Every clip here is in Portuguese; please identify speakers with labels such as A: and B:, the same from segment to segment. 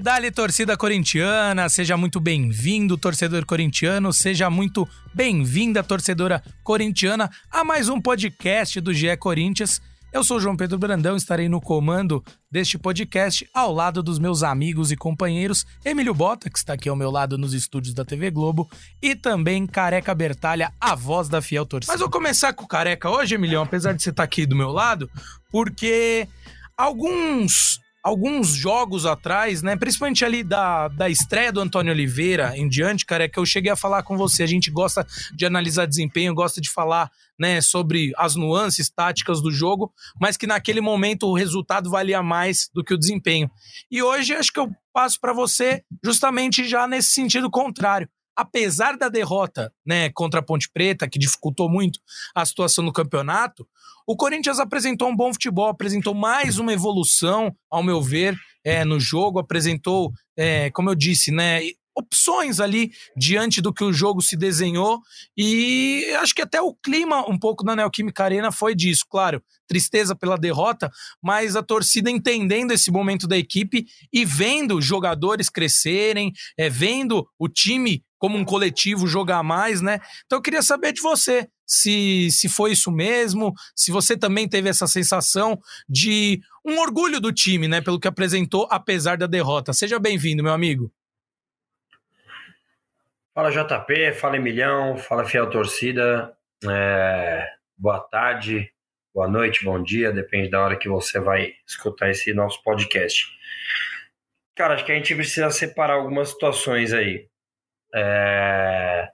A: Dali, torcida corintiana, seja muito bem-vindo, torcedor corintiano, seja muito bem-vinda, torcedora corintiana, a mais um podcast do GE Corinthians. Eu sou João Pedro Brandão, estarei no comando deste podcast ao lado dos meus amigos e companheiros Emílio Bota, que está aqui ao meu lado nos estúdios da TV Globo, e também Careca Bertalha, a voz da fiel torcida. Mas vou começar com o Careca hoje, Emilhão, apesar de você estar aqui do meu lado, porque alguns alguns jogos atrás, né? Principalmente ali da, da estreia do Antônio Oliveira em diante, cara, é que eu cheguei a falar com você. A gente gosta de analisar desempenho, gosta de falar, né, sobre as nuances táticas do jogo, mas que naquele momento o resultado valia mais do que o desempenho. E hoje acho que eu passo para você justamente já nesse sentido contrário apesar da derrota né, contra a Ponte Preta, que dificultou muito a situação no campeonato, o Corinthians apresentou um bom futebol, apresentou mais uma evolução, ao meu ver, é, no jogo, apresentou, é, como eu disse, né, opções ali diante do que o jogo se desenhou e acho que até o clima um pouco na Neoquímica Arena foi disso, claro, tristeza pela derrota, mas a torcida entendendo esse momento da equipe e vendo jogadores crescerem, é, vendo o time como um coletivo jogar mais, né? Então eu queria saber de você se, se foi isso mesmo, se você também teve essa sensação de um orgulho do time, né, pelo que apresentou, apesar da derrota. Seja bem-vindo, meu amigo.
B: Fala JP, fala Emilhão, fala fiel torcida. É... Boa tarde, boa noite, bom dia, depende da hora que você vai escutar esse nosso podcast. Cara, acho que a gente precisa separar algumas situações aí. É...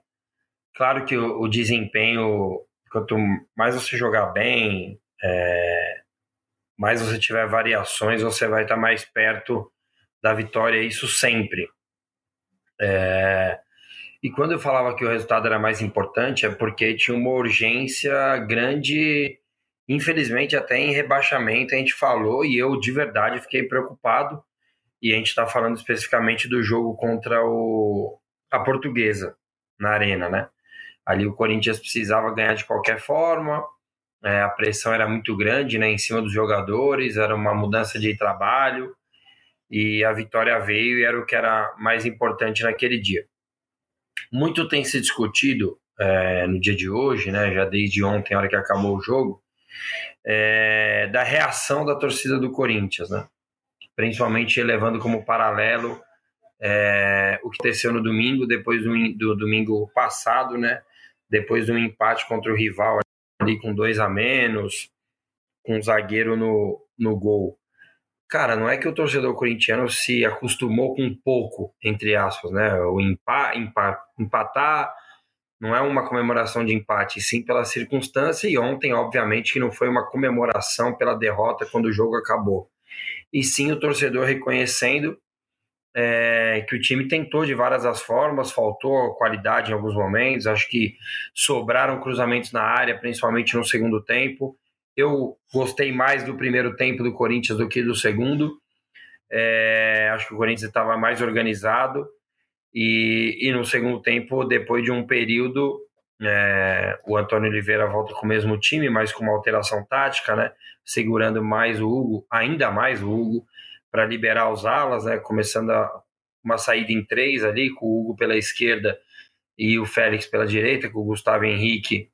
B: Claro que o, o, desempenho, quanto mais você jogar bem, é... mais você tiver variações, você vai estar mais perto da vitória, isso sempre. É... E quando eu falava que o resultado era mais importante, é porque tinha uma urgência grande, infelizmente até em rebaixamento a gente falou, e eu de verdade fiquei preocupado. E a gente está falando especificamente do jogo contra o, a portuguesa na arena, né? Ali o Corinthians precisava ganhar de qualquer forma, é, a pressão era muito grande né, em cima dos jogadores, era uma mudança de trabalho e a vitória veio e era o que era mais importante naquele dia. Muito tem se discutido é, no dia de hoje, né, já desde ontem, a hora que acabou o jogo, é, da reação da torcida do Corinthians, né? principalmente levando como paralelo é, o que aconteceu no domingo, depois do, do, domingo passado, né? Depois do empate contra o rival ali com dois a menos, com um zagueiro no, no gol. Cara, não é que o torcedor corintiano se acostumou com pouco, entre aspas, né? O empa, empa, empatar não é uma comemoração de empate, sim pela circunstância. E ontem, obviamente, que não foi uma comemoração pela derrota quando o jogo acabou. E sim o torcedor reconhecendo é, que o time tentou de várias as formas, faltou qualidade em alguns momentos, acho que sobraram cruzamentos na área, principalmente no segundo tempo. Eu gostei mais do primeiro tempo do Corinthians do que do segundo. É, acho que o Corinthians estava mais organizado e, e, no segundo tempo, depois de um período, é, o Antônio Oliveira volta com o mesmo time, mas com uma alteração tática, né? Segurando mais o Hugo, ainda mais o Hugo para liberar os alas, né? Começando a, uma saída em três ali, com o Hugo pela esquerda e o Félix pela direita, com o Gustavo Henrique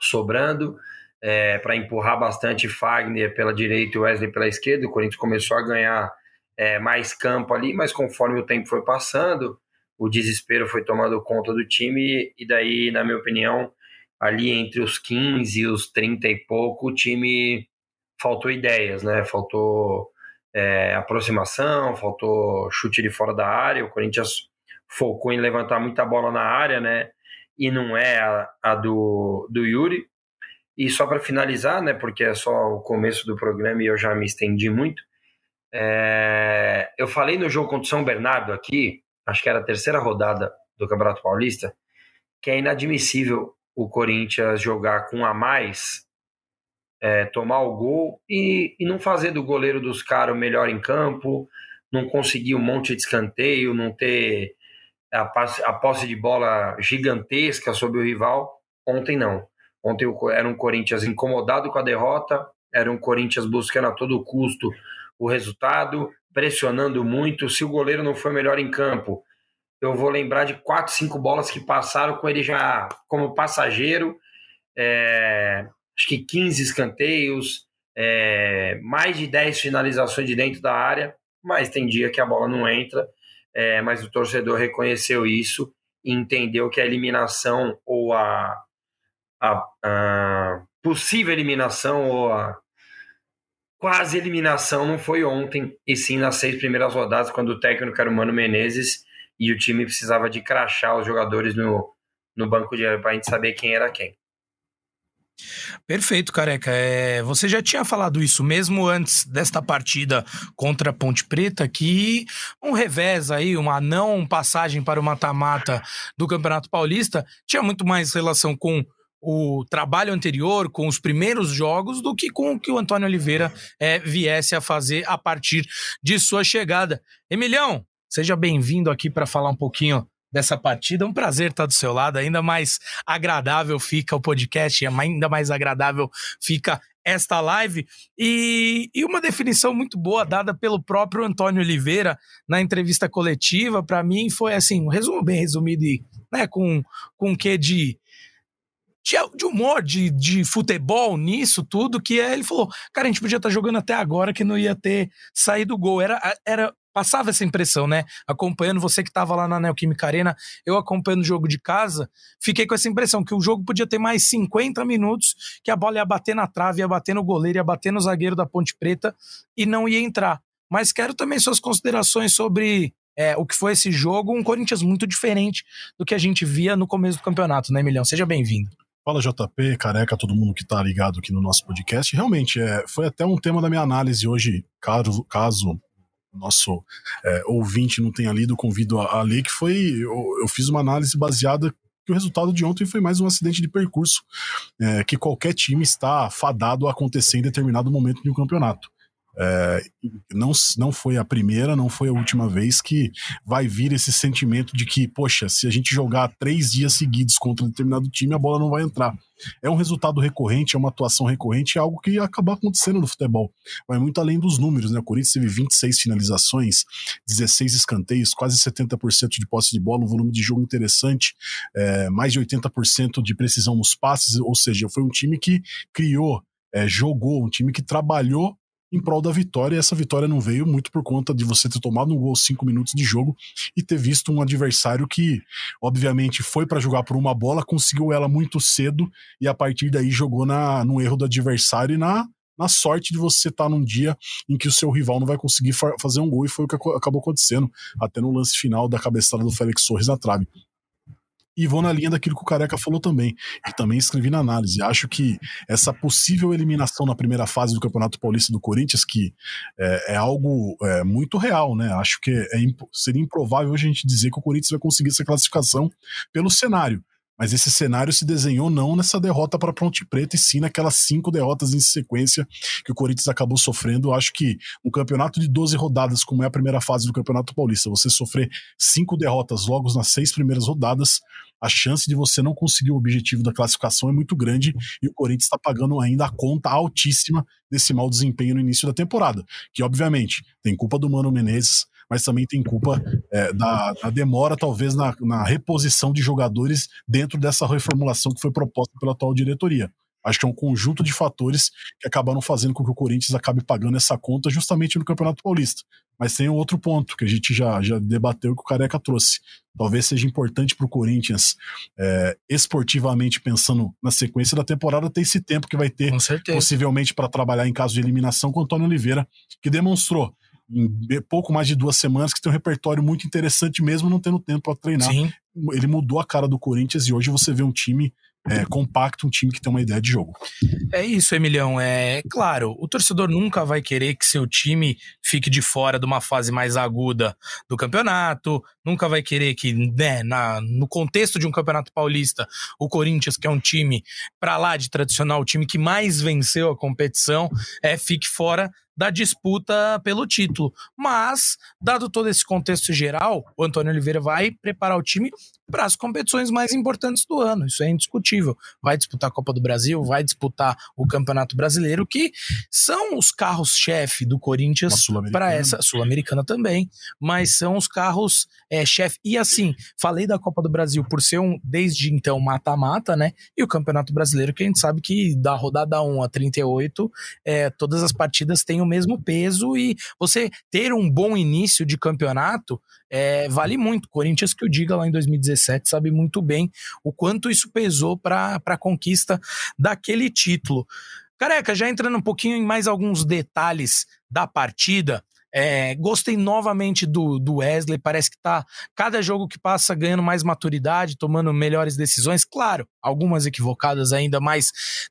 B: sobrando, é, para empurrar bastante Fagner pela direita e Wesley pela esquerda. O Corinthians começou a ganhar é, mais campo ali, mas conforme o tempo foi passando, o desespero foi tomando conta do time, e daí, na minha opinião, ali entre os 15 e os 30 e pouco, o time faltou ideias, né? Faltou é, aproximação, faltou chute de fora da área. O Corinthians focou em levantar muita bola na área, né? E não é a, a do, do Yuri. E só para finalizar, né? Porque é só o começo do programa e eu já me estendi muito. É, eu falei no jogo contra o São Bernardo aqui, acho que era a terceira rodada do Campeonato Paulista, que é inadmissível o Corinthians jogar com a mais é, tomar o gol e, e, não fazer do goleiro dos caras o melhor em campo, não conseguir um monte de escanteio, não ter a, a posse de bola gigantesca sobre o rival. Ontem não. Ontem era um Corinthians incomodado com a derrota, era um Corinthians buscando a todo custo o resultado, pressionando muito. Se o goleiro não foi melhor em campo, eu vou lembrar de quatro, cinco bolas que passaram com ele já como passageiro. É, acho que 15 escanteios, é, mais de 10 finalizações de dentro da área, mas tem dia que a bola não entra. É, mas o torcedor reconheceu isso e entendeu que a eliminação ou a, a, a possível eliminação ou a quase eliminação não foi ontem, e sim nas seis primeiras rodadas, quando o técnico era o Mano Menezes e o time precisava de crachar os jogadores no, no banco de para a gente saber quem era quem.
A: Perfeito, careca. É, você já tinha falado isso mesmo antes desta partida contra a Ponte Preta, que um revés aí, uma não passagem para o mata-mata do Campeonato Paulista tinha muito mais relação com o trabalho anterior, com os primeiros jogos, do que com o que o Antônio Oliveira é, viesse a fazer a partir de sua chegada. Emilhão, seja bem-vindo aqui para falar um pouquinho dessa partida. É um prazer estar do seu lado. Ainda mais agradável fica o podcast, ainda mais agradável fica esta live. E, e uma definição muito boa dada pelo próprio Antônio Oliveira na entrevista coletiva, para mim, foi assim: um resumo bem resumido e né, com, com que de de, humor, de, de futebol nisso tudo, que é, ele falou, cara, a gente podia estar tá jogando até agora que não ia ter saído o gol. Era, era, passava essa impressão, né? Acompanhando você que estava lá na Neoquímica Arena, eu acompanhando o jogo de casa, fiquei com essa impressão que o jogo podia ter mais 50 minutos, que a bola ia bater na trave, ia bater no goleiro, ia bater no zagueiro da Ponte Preta e não ia entrar. Mas quero também suas considerações sobre é, o que foi esse jogo, um Corinthians muito diferente do que a gente via no começo do campeonato, né, Milhão? Seja bem-vindo.
C: Fala JP, careca, todo mundo que está ligado aqui no nosso podcast. Realmente, é, foi até um tema da minha análise hoje, caso, caso nosso é, ouvinte não tenha lido, convido a, a ler, que foi. Eu, eu, fiz uma análise baseada que o resultado de ontem foi mais um acidente de percurso é, que qualquer time está fadado a acontecer em determinado momento de um campeonato. É, não, não foi a primeira, não foi a última vez que vai vir esse sentimento de que, poxa, se a gente jogar três dias seguidos contra um determinado time, a bola não vai entrar. É um resultado recorrente, é uma atuação recorrente, é algo que acaba acontecendo no futebol. Vai muito além dos números, né? O Corinthians teve 26 finalizações, 16 escanteios, quase 70% de posse de bola, um volume de jogo interessante, é, mais de 80% de precisão nos passes, ou seja, foi um time que criou, é, jogou, um time que trabalhou em prol da vitória. E essa vitória não veio muito por conta de você ter tomado um gol cinco minutos de jogo e ter visto um adversário que, obviamente, foi para jogar por uma bola, conseguiu ela muito cedo e a partir daí jogou na, no erro do adversário e na, na sorte de você estar tá num dia em que o seu rival não vai conseguir fazer um gol, e foi o que acabou acontecendo, até no lance final da cabeçada do Félix Torres na trave. E vou na linha daquilo que o Careca falou também, e também escrevi na análise. Acho que essa possível eliminação na primeira fase do Campeonato Paulista do Corinthians, que é, é algo é, muito real, né? Acho que é, seria improvável a gente dizer que o Corinthians vai conseguir essa classificação pelo cenário. Mas esse cenário se desenhou não nessa derrota para Ponte Preta, e sim naquelas cinco derrotas em sequência que o Corinthians acabou sofrendo. Acho que um campeonato de 12 rodadas, como é a primeira fase do Campeonato Paulista, você sofrer cinco derrotas logo nas seis primeiras rodadas, a chance de você não conseguir o objetivo da classificação é muito grande e o Corinthians está pagando ainda a conta altíssima desse mau desempenho no início da temporada, que obviamente tem culpa do Mano Menezes, mas também tem culpa é, da, da, demora, talvez, na, na reposição de jogadores dentro dessa reformulação que foi proposta pela atual diretoria. Acho que é um conjunto de fatores que acabaram fazendo com que o Corinthians acabe pagando essa conta justamente no Campeonato Paulista. Mas tem um outro ponto que a gente já, já debateu que o Careca trouxe. Talvez seja importante para o Corinthians, é, esportivamente pensando na sequência da temporada, ter esse tempo que vai ter, possivelmente, para trabalhar em caso de eliminação com o Antônio Oliveira, que demonstrou em pouco mais de duas semanas que tem um repertório muito interessante mesmo não tendo tempo para treinar. Sim. Ele mudou a cara do Corinthians e hoje você vê um time é, compacto, um time que tem uma ideia de jogo.
A: É isso, Emilhão. É claro, o torcedor nunca vai querer que seu time fique de fora de uma fase mais aguda do campeonato, nunca vai querer que, né, na, no contexto de um campeonato paulista, o Corinthians, que é um time para lá de tradicional, o time que mais venceu a competição, é, fique fora da disputa pelo título. Mas, dado todo esse contexto geral, o Antônio Oliveira vai preparar o time para as competições mais importantes do ano. Isso é indiscutível. Vai disputar a Copa do Brasil, vai disputar o Campeonato Brasileiro, que são os carros-chefe do Corinthians para essa Sul-Americana também, mas são os carros-chefe. É, e assim, falei da Copa do Brasil por ser um, desde então, mata-mata, né? E o Campeonato Brasileiro, que a gente sabe que da rodada 1 a 38, é, todas as partidas têm mesmo peso e você ter um bom início de campeonato é, vale muito. Corinthians que o diga lá em 2017 sabe muito bem o quanto isso pesou para a conquista daquele título. Careca, já entrando um pouquinho em mais alguns detalhes da partida, é, gostei novamente do, do Wesley, parece que tá cada jogo que passa ganhando mais maturidade, tomando melhores decisões. Claro, algumas equivocadas ainda, mas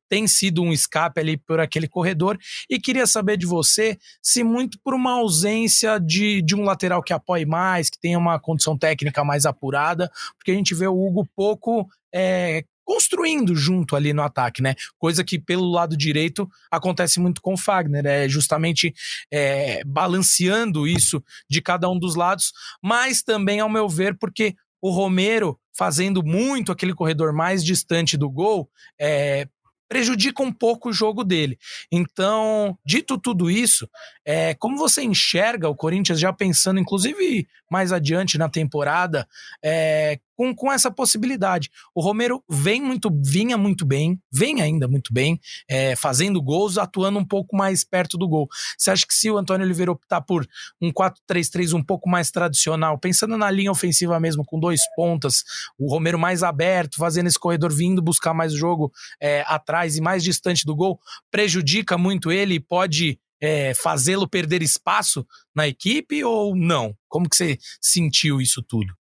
A: tem sido um escape ali por aquele corredor. E queria saber de você se muito por uma ausência de, de um lateral que apoie mais, que tenha uma condição técnica mais apurada, porque a gente vê o Hugo pouco é, construindo junto ali no ataque, né? Coisa que pelo lado direito acontece muito com o Fagner, é justamente é, balanceando isso de cada um dos lados, mas também, ao meu ver, porque o Romero fazendo muito aquele corredor mais distante do gol, é, prejudica um pouco o jogo dele. Então, dito tudo isso, é, como você enxerga o Corinthians já pensando, inclusive mais adiante na temporada, é, com, com essa possibilidade. O Romero vem muito, vinha muito bem, vem ainda muito bem, é, fazendo gols, atuando um pouco mais perto do gol. Você acha que se o Antônio Oliveira optar por um 4-3-3 um pouco mais tradicional, pensando na linha ofensiva mesmo, com dois pontas, o Romero mais aberto, fazendo esse corredor vindo buscar mais jogo é, atrás e mais distante do gol, prejudica muito ele e pode é, fazê-lo perder espaço na equipe ou não? Como que você sentiu isso tudo?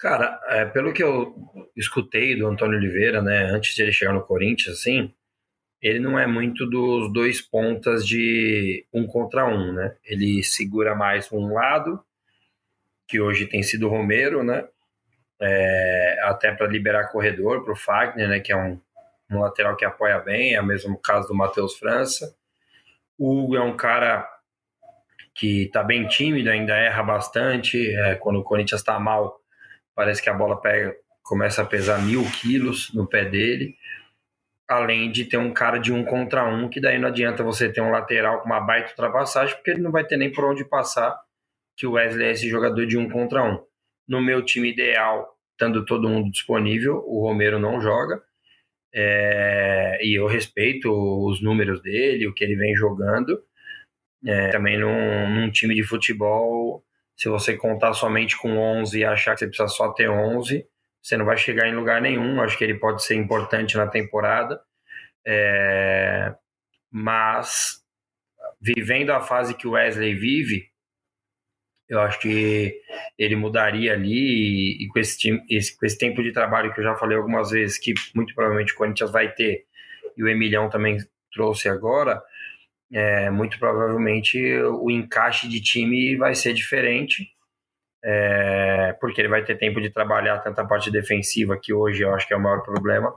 B: Cara, é, pelo que eu escutei do Antônio Oliveira, né, antes de ele chegar no Corinthians, assim, ele não é muito dos dois pontas de um contra um, né? Ele segura mais um lado, que hoje tem sido o Romero, né? É, até para liberar corredor para o Fagner, né? Que é um, um lateral que apoia bem, é o mesmo caso do Matheus França. O Hugo é um cara que está bem tímido, ainda erra bastante. É, quando o Corinthians está mal, parece que a bola pega, começa a pesar mil quilos no pé dele, além de ter um cara de um contra um, que daí não adianta você ter um lateral com uma baita ultrapassagem, porque ele não vai ter nem por onde passar, que o Wesley é esse jogador de um contra um. No meu time ideal, estando todo mundo disponível, o Romero não joga, é, e eu respeito os números dele, o que ele vem jogando. É, também num, num time de futebol se você contar somente com 11 e achar que você precisa só ter 11, você não vai chegar em lugar nenhum. Acho que ele pode ser importante na temporada. É... Mas, vivendo a fase que o Wesley vive, eu acho que ele mudaria ali e, e com, esse, esse, com esse tempo de trabalho que eu já falei algumas vezes, que muito provavelmente o Corinthians vai ter, e o Emilhão também trouxe agora, é, muito provavelmente o encaixe de time vai ser diferente, é, porque ele vai ter tempo de trabalhar tanto a parte defensiva, que hoje eu acho que é o maior problema,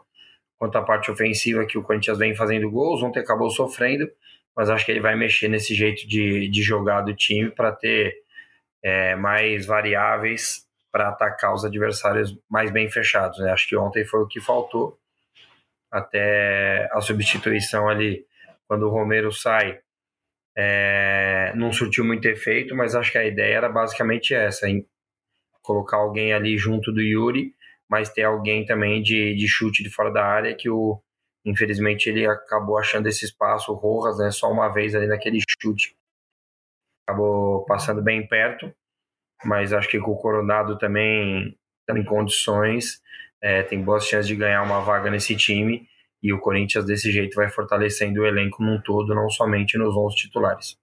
B: quanto a parte ofensiva, que o Corinthians vem fazendo gols, ontem acabou sofrendo, mas acho que ele vai mexer nesse jeito de, de jogar do time para ter é, mais variáveis para atacar os adversários mais bem fechados. Né? Acho que ontem foi o que faltou, até a substituição ali quando o Romero sai, é, não surtiu muito efeito, mas acho que a ideia era basicamente essa, em colocar alguém ali junto do Yuri, mas ter alguém também de, de chute de fora da área, que o infelizmente ele acabou achando esse espaço, o Rojas, né, só uma vez ali naquele chute. Acabou passando bem perto, mas acho que com o Coronado também em condições, é, tem boas chances de ganhar uma vaga nesse time e o Corinthians desse jeito vai fortalecendo o elenco num todo, não somente nos 11 titulares.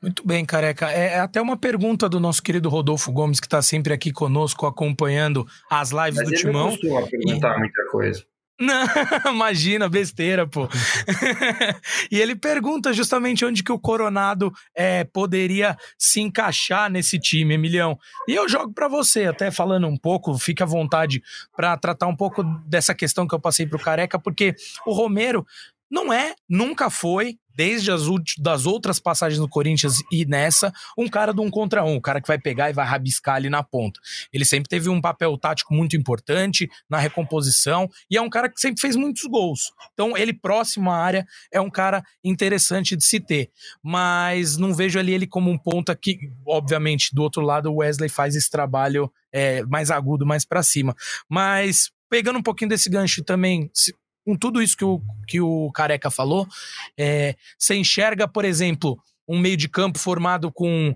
A: Muito bem, careca. É, é até uma pergunta do nosso querido Rodolfo Gomes, que está sempre aqui conosco acompanhando as lives Mas do Timão. Não
B: costuma perguntar e... muita coisa.
A: Não, imagina, besteira, pô. e ele pergunta justamente onde que o Coronado é, poderia se encaixar nesse time, Emilhão. E eu jogo para você, até falando um pouco, fique à vontade para tratar um pouco dessa questão que eu passei pro Careca, porque o Romero não é, nunca foi, desde as das outras passagens no Corinthians e nessa, um cara do um contra um, o cara que vai pegar e vai rabiscar ali na ponta. Ele sempre teve um papel tático muito importante na recomposição e é um cara que sempre fez muitos gols. Então, ele próximo à área é um cara interessante de se ter. Mas não vejo ali ele como um ponta que, obviamente, do outro lado, o Wesley faz esse trabalho é, mais agudo, mais para cima. Mas pegando um pouquinho desse gancho também, com tudo isso que o, que o Careca falou, é, você enxerga, por exemplo, um meio de campo formado com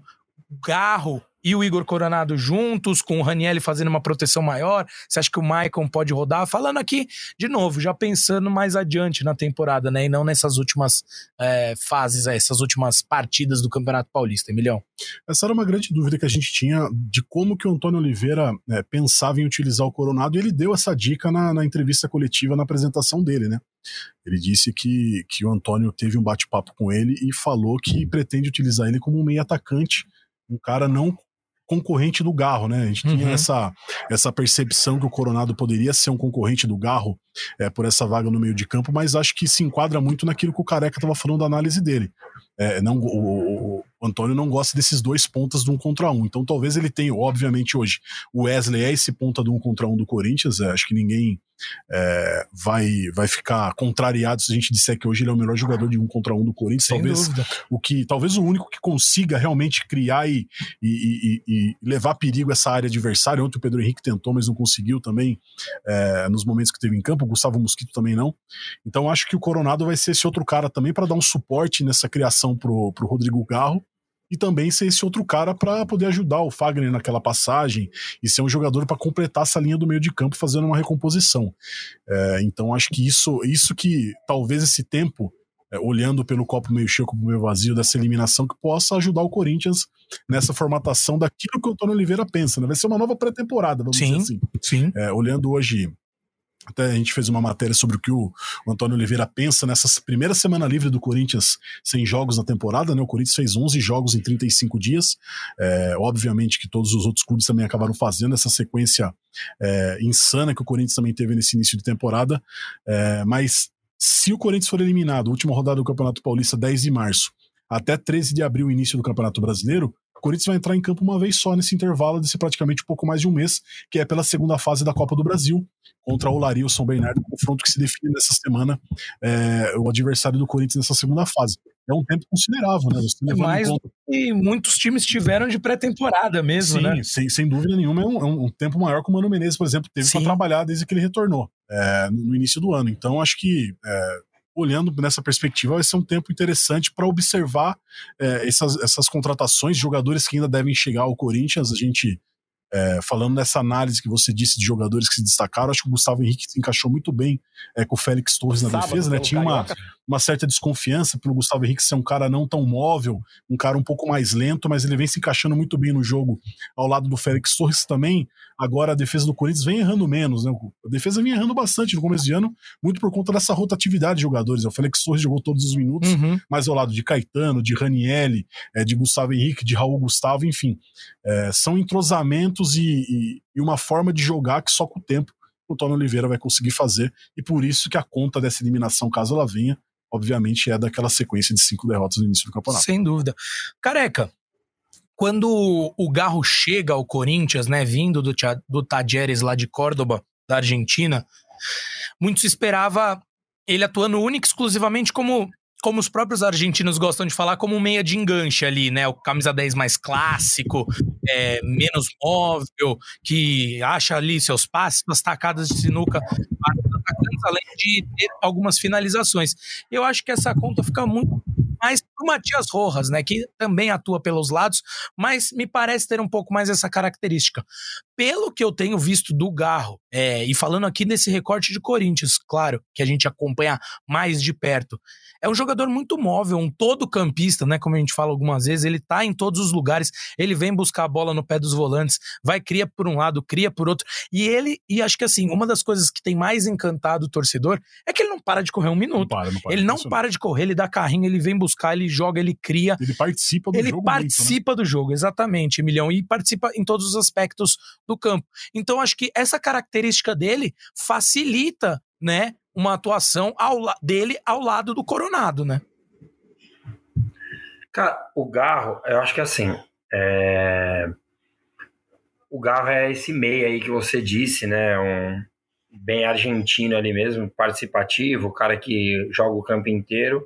A: Garro, e o Igor Coronado juntos, com o Ranielli fazendo uma proteção maior? Você acha que o Maicon pode rodar? Falando aqui, de novo, já pensando mais adiante na temporada, né? E não nessas últimas é, fases, essas últimas partidas do Campeonato Paulista, Emilhão.
C: Essa era uma grande dúvida que a gente tinha de como que o Antônio Oliveira é, pensava em utilizar o Coronado, e ele deu essa dica na, na entrevista coletiva, na apresentação dele, né? Ele disse que, que o Antônio teve um bate-papo com ele e falou que pretende utilizar ele como um meio atacante, um cara não concorrente do Garro, né? A gente uhum. tinha essa, essa percepção que o Coronado poderia ser um concorrente do Garro é, por essa vaga no meio de campo, mas acho que se enquadra muito naquilo que o Careca estava falando da análise dele. É, não, o, o, Antônio não gosta desses dois pontas do um contra um. Então talvez ele tenha, obviamente, hoje. O Wesley é esse ponta do um contra um do Corinthians. É, acho que ninguém é, vai, vai ficar contrariado se a gente disser que hoje ele é o melhor jogador de um contra um do Corinthians. Sem talvez dúvida. o que talvez o único que consiga realmente criar e, e, e, e, levar perigo essa área adversária. Ontem o Pedro Henrique tentou, mas não conseguiu também é, nos momentos que teve em campo. O Gustavo Mosquito também não. Então acho que o Coronado vai ser esse outro cara também para dar um suporte nessa criação pro, pro Rodrigo Garro e também ser esse outro cara para poder ajudar o Fagner naquela passagem e ser um jogador para completar essa linha do meio de campo fazendo uma recomposição. É, então acho que isso, isso que talvez esse tempo, é, olhando pelo copo meio cheio, copo meio vazio dessa eliminação, que possa ajudar o Corinthians nessa formatação daquilo que o Antônio Oliveira pensa. Né? Vai ser uma nova pré-temporada, vamos sim, dizer assim.
A: Sim.
C: É, olhando hoje até a gente fez uma matéria sobre o que o, Antônio Oliveira pensa nessa primeira semana livre do Corinthians sem jogos na temporada, né? O Corinthians fez 11 jogos em 35 dias. É, obviamente que todos os outros clubes também acabaram fazendo essa sequência é, insana que o Corinthians também teve nesse início de temporada. É, mas se o Corinthians for eliminado, última rodada do Campeonato Paulista, 10 de março, até 13 de abril, início do Campeonato Brasileiro, Corinthians vai entrar em campo uma vez só nesse intervalo desse praticamente um pouco mais de um mês, que é pela segunda fase da Copa do Brasil, contra o Lari o São Bernardo, confronto que se define nessa semana é, o adversário do Corinthians nessa segunda fase. É um tempo considerável, né?
A: Você mais conta... e muitos times tiveram de pré-temporada mesmo,
C: Sim,
A: né?
C: Sem, sem dúvida nenhuma, é um, é um, tempo maior que o Mano Menezes, por exemplo, teve para trabalhar desde que ele retornou é, no início do ano. Então, acho que é, olhando nessa perspectiva, vai ser um tempo interessante para observar é, essas, essas contratações, jogadores que ainda devem chegar ao Corinthians. A gente é, falando dessa análise que você disse de jogadores que se destacaram, acho que o Gustavo Henrique se encaixou muito bem é, com o Félix Torres na Sábado, defesa, né? Tinha uma, uma certa desconfiança pelo Gustavo Henrique ser um cara não tão móvel, um cara um pouco mais lento, mas ele vem se encaixando muito bem no jogo ao lado do Félix Torres também. Agora a defesa do Corinthians vem errando menos, né? A defesa vem errando bastante no começo de ano, muito por conta dessa rotatividade de jogadores. O Félix Torres jogou todos os minutos, uhum. mas ao lado de Caetano, de Ranielli, é, de Gustavo Henrique, de Raul Gustavo, enfim. É, são entrosamentos e, e, e uma forma de jogar que só com o tempo o Tony Oliveira vai conseguir fazer, e por isso que a conta dessa eliminação, caso ela venha, obviamente é daquela sequência de cinco derrotas no início do campeonato.
A: Sem dúvida. Careca, quando o Garro chega ao Corinthians, né, vindo do, do lá de Córdoba, da Argentina, muito se esperava ele atuando único exclusivamente como como os próprios argentinos gostam de falar, como meia de enganche ali, né? O camisa 10 mais clássico, é, menos móvel, que acha ali seus passes, suas tacadas de sinuca além de ter algumas finalizações. Eu acho que essa conta fica muito mais pro Matias Rojas, né, que também atua pelos lados, mas me parece ter um pouco mais essa característica. Pelo que eu tenho visto do Garro, é, e falando aqui desse recorte de Corinthians, claro, que a gente acompanha mais de perto, é um jogador muito móvel, um todo campista, né, como a gente fala algumas vezes, ele tá em todos os lugares, ele vem buscar a bola no pé dos volantes, vai cria por um lado, cria por outro, e ele, e acho que assim, uma das coisas que tem mais encantado o torcedor é que ele não para de correr um minuto. Não para, não para, ele não para de correr, ele dá carrinho, ele vem buscar, ele joga, ele cria.
C: Ele participa do
A: ele
C: jogo.
A: Ele participa muito, né? do jogo, exatamente, Emilhão, e participa em todos os aspectos do campo. Então, acho que essa característica dele facilita, né, uma atuação ao, dele ao lado do Coronado, né?
B: Cara, o Garro, eu acho que assim, é... o Garro é esse meio aí que você disse, né? Um bem argentino ali mesmo, participativo, o cara que joga o campo inteiro,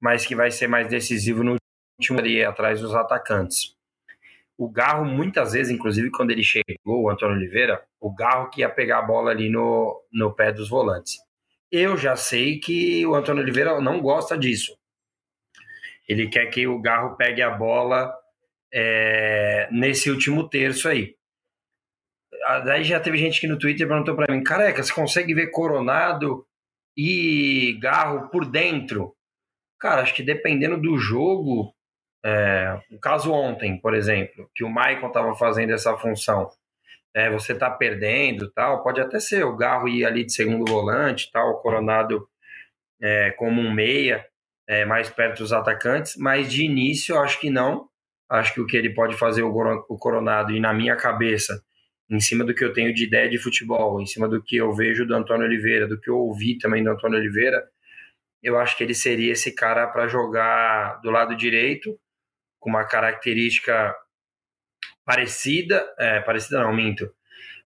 B: mas que vai ser mais decisivo no último ali atrás dos atacantes. O Garro, muitas vezes, inclusive quando ele chegou, o Antônio Oliveira, o Garro que ia pegar a bola ali no, no pé dos volantes. Eu já sei que o Antônio Oliveira não gosta disso. Ele quer que o Garro pegue a bola é, nesse último terço aí. Daí já teve gente que no Twitter perguntou para mim: careca, você consegue ver Coronado e Garro por dentro? Cara, acho que dependendo do jogo, é, o caso ontem, por exemplo, que o Maicon estava fazendo essa função, é, você está perdendo, tal, pode até ser o Garro ir ali de segundo volante, tal, o Coronado é, como um meia, é, mais perto dos atacantes, mas de início eu acho que não. Acho que o que ele pode fazer o, Coronado e na minha cabeça, em cima do que eu tenho de ideia de futebol, em cima do que eu vejo do Antônio Oliveira, do que eu ouvi também do Antônio Oliveira, eu acho que ele seria esse cara para jogar do lado direito, com uma característica parecida, é, parecida não, minto,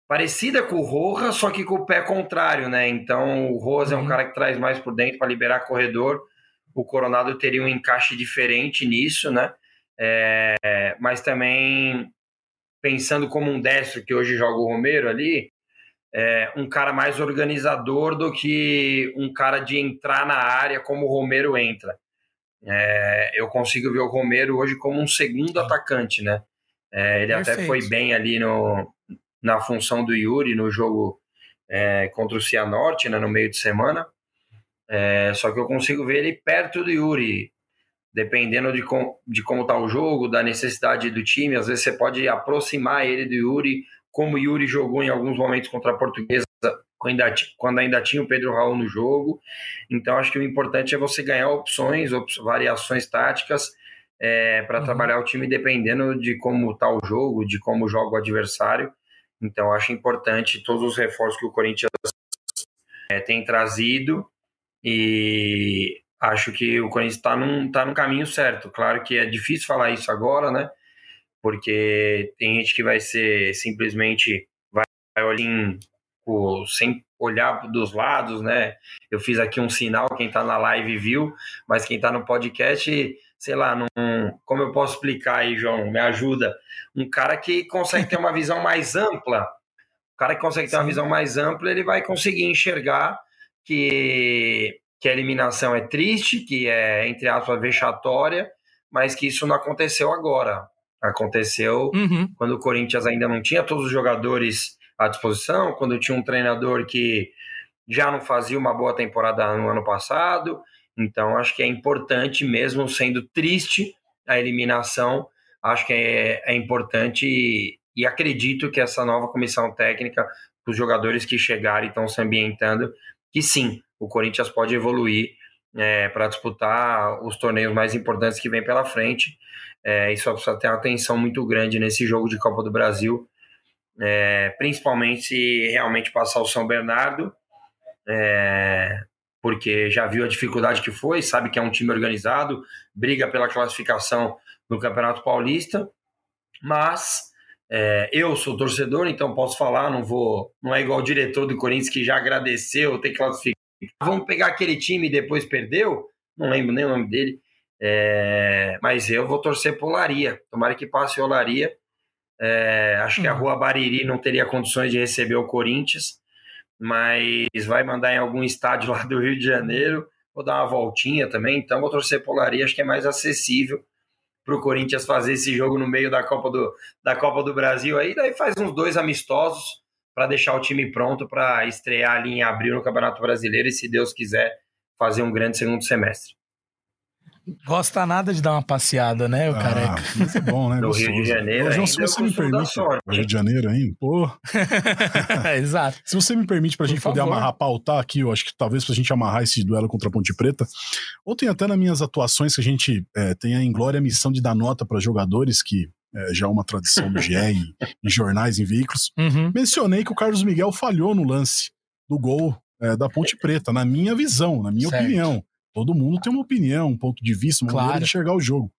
B: parecida com o Rojas, só que com o pé contrário, né? Então o Rojas uhum. é um uhum. cara que traz mais por dentro para liberar corredor. O Coronado teria um encaixe diferente nisso, né? É, mas também pensando como um destro que hoje joga o Romero ali, é, um cara mais organizador do que um cara de entrar na área como o Romero entra. É, eu consigo ver o Romero hoje como um segundo atacante, né? É, ele Perfeito. até foi bem ali no, na função do Yuri no jogo é, contra o Cianorte, né, no meio de semana. É, só que eu consigo ver ele perto do Yuri, dependendo de, com, de como está o jogo, da necessidade do time. Às vezes você pode aproximar ele do Yuri, como o Yuri jogou em alguns momentos contra a Portuguesa quando ainda, quando ainda tinha o Pedro Raul no jogo. Então, acho que o importante é você ganhar opções, op variações táticas é, para uhum. trabalhar o time dependendo de como está o jogo, de como joga o adversário. Então, acho importante todos os reforços que o Corinthians é, tem trazido e acho que o Corinthians está num, tá no caminho certo. Claro que é difícil falar isso agora, né? Porque tem gente que vai ser simplesmente vai olhar tipo, sem olhar dos lados, né? Eu fiz aqui um sinal, quem tá na live viu, mas quem tá no podcast, sei lá, não, como eu posso explicar aí, João? Me ajuda. Um cara que consegue ter uma visão mais ampla, o cara que consegue ter uma visão mais ampla, ele vai conseguir enxergar que, que a eliminação é triste, que é, entre aspas, vexatória, mas que isso não aconteceu agora. Aconteceu uhum. quando o Corinthians ainda não tinha todos os jogadores à disposição, quando tinha um treinador que já não fazia uma boa temporada no ano passado. Então, acho que é importante, mesmo sendo triste a eliminação, acho que é, é importante e, e, acredito que essa nova comissão técnica, os jogadores que chegarem estão se ambientando, que sim, o Corinthians pode evoluir é, para disputar os torneios mais importantes que vem pela frente. É, isso precisa ter uma atenção muito grande nesse jogo de Copa do Brasil, é, principalmente se realmente passar o São Bernardo, é, porque já viu a dificuldade que foi, sabe que é um time organizado, briga pela classificação no Campeonato Paulista, mas é, eu sou torcedor, então posso falar, não vou, não é igual o diretor do Corinthians que já agradeceu ter classificado. Vamos pegar aquele time e depois perdeu? Não lembro nem o nome dele. É, mas eu vou torcer por Olaria. Tomara que passe o Olaria é, acho que a uhum. Rua Bariri não teria condições de receber o Corinthians, mas vai mandar em algum estádio lá do Rio de Janeiro. Vou dar uma voltinha também, então vou torcer Polaria, acho que é mais acessível para o Corinthians fazer esse jogo no meio da Copa do, da Copa do Brasil aí, daí faz uns dois amistosos para deixar o time pronto para estrear ali em abril no Campeonato Brasileiro e, se Deus quiser, fazer um grande segundo semestre.
A: Gosta nada de dar uma passeada, né, o ah, careca?
C: Mas é bom, né?
B: No Rio de Janeiro.
C: Ô, João, se você me permite. Rio de Janeiro ainda? Pô.
A: Exato.
C: Se você me permite pra Por gente favor. poder amarrar, pautar aqui, eu acho que talvez pra gente amarrar esse duelo contra a Ponte Preta. Ontem, até nas minhas atuações, que a gente é, tem a inglória missão de dar nota para jogadores, que é, já é uma tradição do GE em, em jornais, em veículos. Uhum. Mencionei que o Carlos Miguel falhou no lance do gol é, da Ponte Preta, na minha visão, na minha certo. opinião. Todo mundo tem uma opinião, um ponto de vista, uma claro. maneira de enxergar o jogo.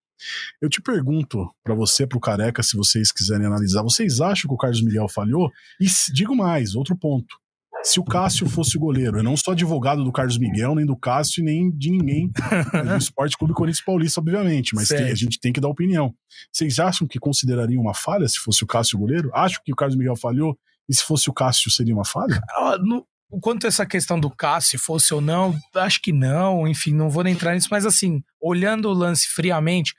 C: Eu te pergunto para você, para o Careca, se vocês quiserem analisar, vocês acham que o Carlos Miguel falhou? E digo mais, outro ponto. Se o Cássio fosse o goleiro, eu não sou advogado do Carlos Miguel, nem do Cássio, nem de ninguém do Esporte Clube Corinthians Paulista, obviamente, mas tem, a gente tem que dar opinião. Vocês acham que considerariam uma falha se fosse o Cássio o goleiro? Acho que o Carlos Miguel falhou e se fosse o Cássio seria uma falha?
A: Ah, no, quanto essa questão do Cássio, fosse ou não, acho que não, enfim, não vou entrar nisso, mas assim, olhando o lance friamente,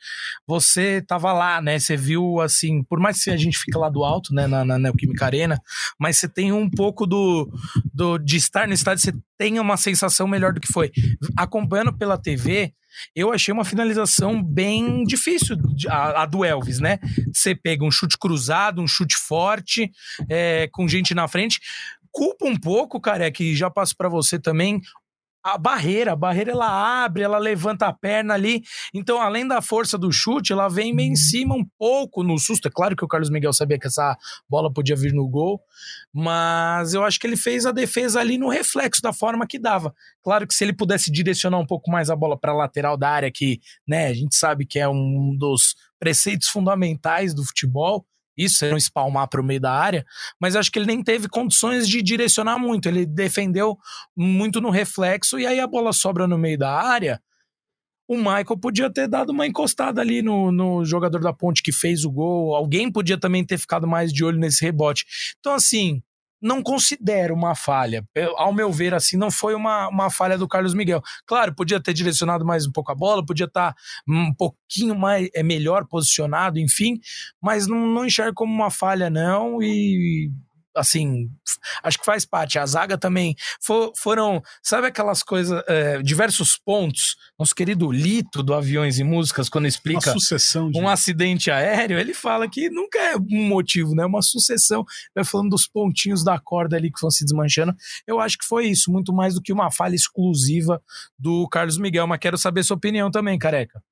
A: você tava lá, né? Você viu assim, por mais que a gente fique lá do alto, né, na, na Neoquímica Arena, mas você tem um pouco do, do de estar no estádio, você tem uma sensação melhor do que foi. Acompanhando pela TV, eu achei uma finalização bem difícil, a, a, do Elvis, né? Você pega um chute cruzado, um chute forte, é, com gente na frente culpa um pouco, cara, é que já passo para você também, a barreira, a barreira ela abre, ela levanta a perna ali. Então, além da força do chute, ela vem meio em cima um pouco no susto. É claro que o Carlos Miguel sabia que essa bola podia vir no gol, mas eu acho que ele fez a defesa ali no reflexo da forma que dava. Claro que se ele pudesse direcionar um pouco mais a bola para a lateral da área, que, né, a gente sabe que é um dos preceitos fundamentais do futebol, isso, não espalmar para o meio da área, mas acho que ele nem teve condições de direcionar muito. Ele defendeu muito no reflexo e aí a bola sobra no meio da área. O Michael podia ter dado uma encostada ali no, no jogador da ponte que fez o gol. Alguém podia também ter ficado mais de olho nesse rebote. Então, assim, não considero uma falha. Eu, ao meu ver, assim, não foi uma, uma falha do Carlos Miguel. Claro, podia ter direcionado mais um pouco a bola, podia estar tá um pouquinho mais é melhor posicionado, enfim, mas não, não enxergo como uma falha, não, e assim, acho que faz parte. A zaga também for, foram, sabe aquelas coisas, é, diversos pontos. Nosso querido Lito do Aviões e Músicas, quando explica
C: uma sucessão de...
A: um acidente aéreo, ele fala que nunca é um motivo, né? Uma sucessão. Vai falando dos pontinhos da corda ali que vão se desmanchando. Eu acho que foi isso, muito mais do que uma falha exclusiva do Carlos Miguel. Mas quero saber sua opinião também, careca.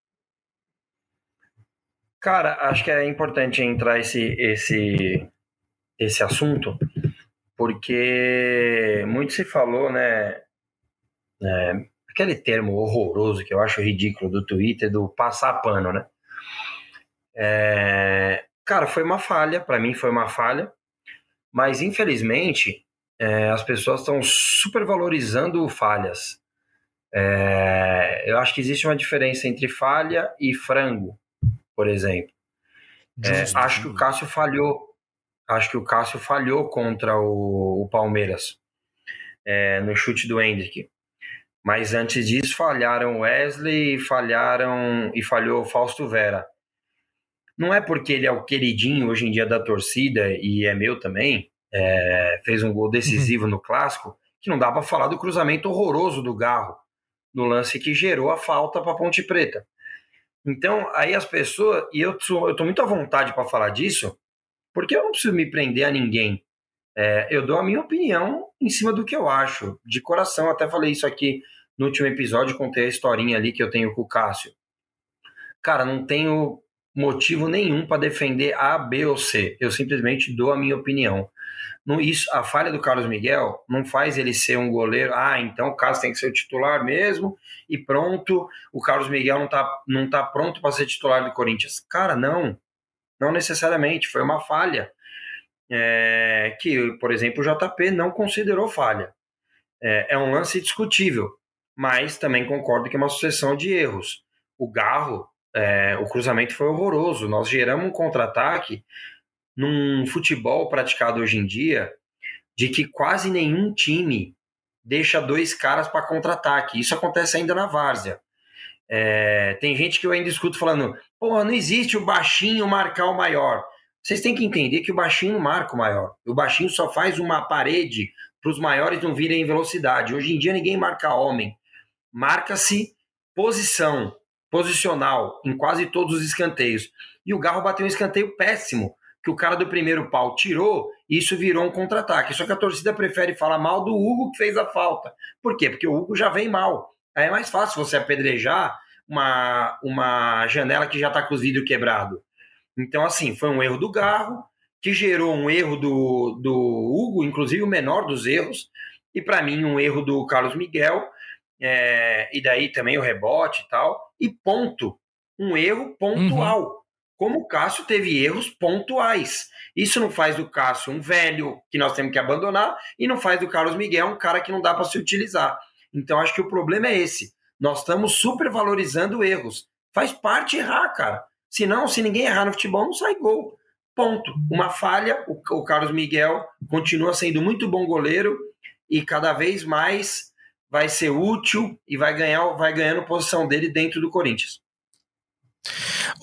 B: Cara, acho que é importante entrar esse, esse esse assunto, porque muito se falou, né, né, aquele termo horroroso que eu acho ridículo do Twitter, do passar pano, né? É, cara, foi uma falha, para mim foi uma falha, mas infelizmente é, as pessoas estão supervalorizando falhas. É, eu acho que existe uma diferença entre falha e frango, por exemplo. É, acho que o Cássio falhou acho que o Cássio falhou contra o, o Palmeiras é, no chute do Hendrick. Mas antes disso falharam Wesley, falharam e falhou Fausto Vera. Não é porque ele é o queridinho hoje em dia da torcida e é meu também, é, fez um gol decisivo no clássico, que não dá para falar do cruzamento horroroso do Garro no lance que gerou a falta para Ponte Preta. Então, aí as pessoas, e eu tô, eu tô muito à vontade para falar disso, porque eu não preciso me prender a ninguém. É, eu dou a minha opinião em cima do que eu acho, de coração. Até falei isso aqui no último episódio, contei a historinha ali que eu tenho com o Cássio. Cara, não tenho motivo nenhum para defender A, B ou C. Eu simplesmente dou a minha opinião. Não, isso, a falha do Carlos Miguel não faz ele ser um goleiro. Ah, então o Carlos tem que ser o titular mesmo e pronto. O Carlos Miguel não tá, não tá pronto para ser titular do Corinthians. Cara, não. Não necessariamente, foi uma falha. É, que, por exemplo, o JP não considerou falha. É, é, um lance discutível, mas também concordo que é uma sucessão de erros. O Garro, é, o cruzamento foi horroroso. Nós geramos um contra-ataque num futebol praticado hoje em dia de que quase nenhum time deixa dois caras para contra-ataque. Isso acontece ainda na várzea. É, tem gente que eu ainda escuto falando: Pô, não existe o baixinho marcar o maior. Vocês têm que entender que o baixinho não marca o maior. O baixinho só faz uma parede para os maiores não virem em velocidade. Hoje em dia ninguém marca homem. Marca-se posição, posicional, em quase todos os escanteios. E o Garro bateu um escanteio péssimo, que o cara do primeiro pau tirou e isso virou um contra-ataque. Só que a torcida prefere falar mal do Hugo que fez a falta. Por quê? Porque o Hugo já vem mal. Aí é mais fácil você apedrejar uma, uma janela que já está com os vidros quebrado. Então, assim, foi um erro do Garro, que gerou um erro do, do Hugo, inclusive o menor dos erros, E para mim, um erro do Carlos Miguel, é, e daí também o rebote e tal, e ponto. Um erro pontual. Uhum. Como o Cássio teve erros pontuais. Isso não faz do Cássio um velho que nós temos que abandonar, e não faz do Carlos Miguel um cara que não dá para se utilizar. Então acho que o problema é esse. Nós estamos supervalorizando erros. Faz parte errar, cara. Se não, se ninguém errar no futebol, não sai gol. Ponto. Uma falha, o, o Carlos Miguel continua sendo muito bom goleiro e cada vez mais vai ser útil e vai ganhar, vai ganhando posição dele dentro do Corinthians.